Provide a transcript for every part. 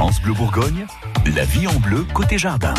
France Bleu Bourgogne, la vie en bleu côté jardin.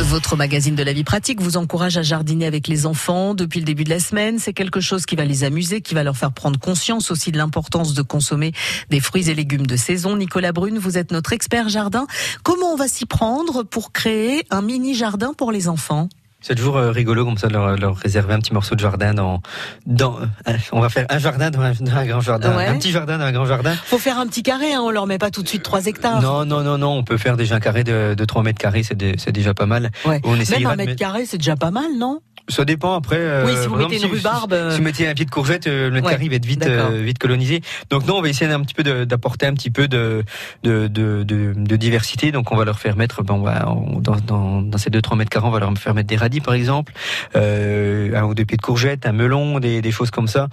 Votre magazine de la vie pratique vous encourage à jardiner avec les enfants depuis le début de la semaine. C'est quelque chose qui va les amuser, qui va leur faire prendre conscience aussi de l'importance de consommer des fruits et légumes de saison. Nicolas Brune, vous êtes notre expert jardin. Comment on va s'y prendre pour créer un mini jardin pour les enfants? C'est toujours euh, rigolo comme ça de leur, réserver un petit morceau de jardin dans, dans euh, on va faire un jardin dans un, grand jardin, un petit jardin dans un grand jardin. Faut faire un petit carré, hein, on leur met pas tout de suite 3 hectares. Non, non, non, non, on peut faire déjà un carré de, de 3 mètres carrés, c'est déjà pas mal. Ouais. On Même un mètre carré, c'est déjà pas mal, non? Ça dépend après. Euh, oui, si vous mettez une rhubarbe. Si, vous mettez un pied de courgette, euh, le carré va être vite, euh, vite colonisé. Donc non, on va essayer un petit peu d'apporter un petit peu de de, de, de, diversité. Donc on va leur faire mettre, ben, on va, dans, dans, dans ces 2-3 mètres carrés, on va leur faire mettre des radis par exemple, euh, un ou deux pieds de courgette, un melon, des, des choses comme ça,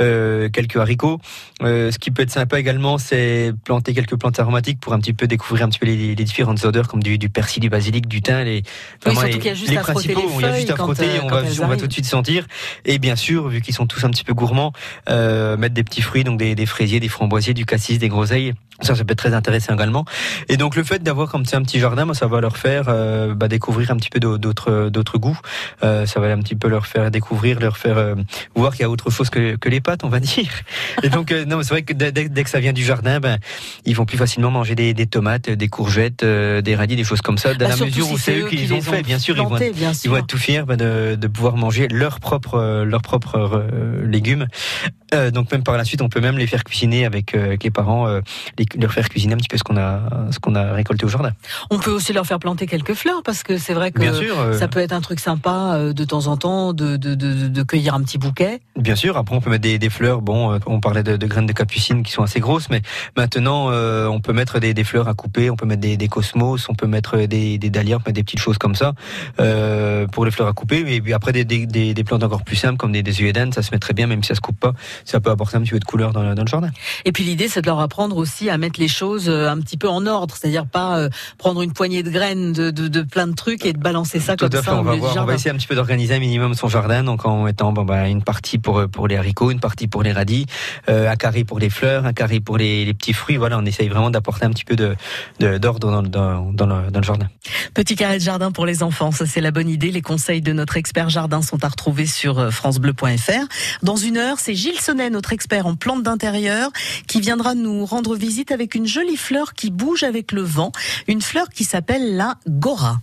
euh, quelques haricots. Euh, ce qui peut être sympa également, c'est planter quelques plantes aromatiques pour un petit peu découvrir un petit peu les, les différentes odeurs comme du, du persil, du basilic, du thym, les, oui, a juste à principaux. il y a juste à frotter on va tout de suite sentir. Et bien sûr, vu qu'ils sont tous un petit peu gourmands, euh, mettre des petits fruits, donc des, des, fraisiers, des framboisiers, du cassis, des groseilles. Ça, ça peut être très intéressant également. Et donc le fait d'avoir comme c'est un petit jardin, moi, ça va leur faire euh, bah, découvrir un petit peu d'autres d'autres goûts. Euh, ça va un petit peu leur faire découvrir, leur faire euh, voir qu'il y a autre chose que, que les pâtes, on va dire. Et donc euh, non, c'est vrai que dès, dès, que ça vient du jardin, ben ils vont plus facilement manger des, des tomates, des courgettes, des radis, des choses comme ça, dans bah, la mesure où c'est eux qui les ont, fait. Bien sûr, ils vont, être, ils vont être tout fiers ben, de, de pouvoir manger leurs propres leurs propres légumes. donc même par la suite, on peut même les faire cuisiner avec, avec les parents. Les leur faire cuisiner un petit peu ce qu'on a, ce qu'on a récolté au jardin. On peut aussi leur faire planter quelques fleurs parce que c'est vrai que euh, ça peut être un truc sympa euh, de temps en temps de, de, de, de, cueillir un petit bouquet. Bien sûr. Après, on peut mettre des, des fleurs. Bon, euh, on parlait de, graines de capucine qui sont assez grosses, mais maintenant, on peut mettre des, des, fleurs à couper. On peut mettre des, des cosmos. On peut mettre des, des dahlias. On peut mettre des petites choses comme ça euh, pour les fleurs à couper. Et puis après, des, des, des, plantes encore plus simples comme des, des ça se met très bien, même si ça se coupe pas. Ça peut apporter un petit peu de couleur dans, dans le jardin. Et puis l'idée, c'est de leur apprendre aussi à mettre les choses euh, un petit peu en ordre, c'est-à-dire pas euh, prendre une poignée de graines de, de, de, plein de trucs et de balancer ça comme ça. On va, voir, on va essayer un petit peu d'organiser un minimum son jardin, donc en mettant bon, bah, une partie pour euh, pour les haricots, une partie pour les radis, un carré pour les fleurs, un carré pour les, les petits fruits. Voilà, on essaye vraiment d'apporter un petit peu de d'ordre dans, dans, dans, le, dans le jardin. Petit carré de jardin pour les enfants, ça c'est la bonne idée. Les conseils de notre expert jardin sont à retrouver sur francebleu.fr. Dans une heure, c'est Gilles Sonnet, notre expert en plantes d'intérieur, qui viendra nous rendre visite avec une jolie fleur qui bouge avec le vent, une fleur qui s'appelle la Gora.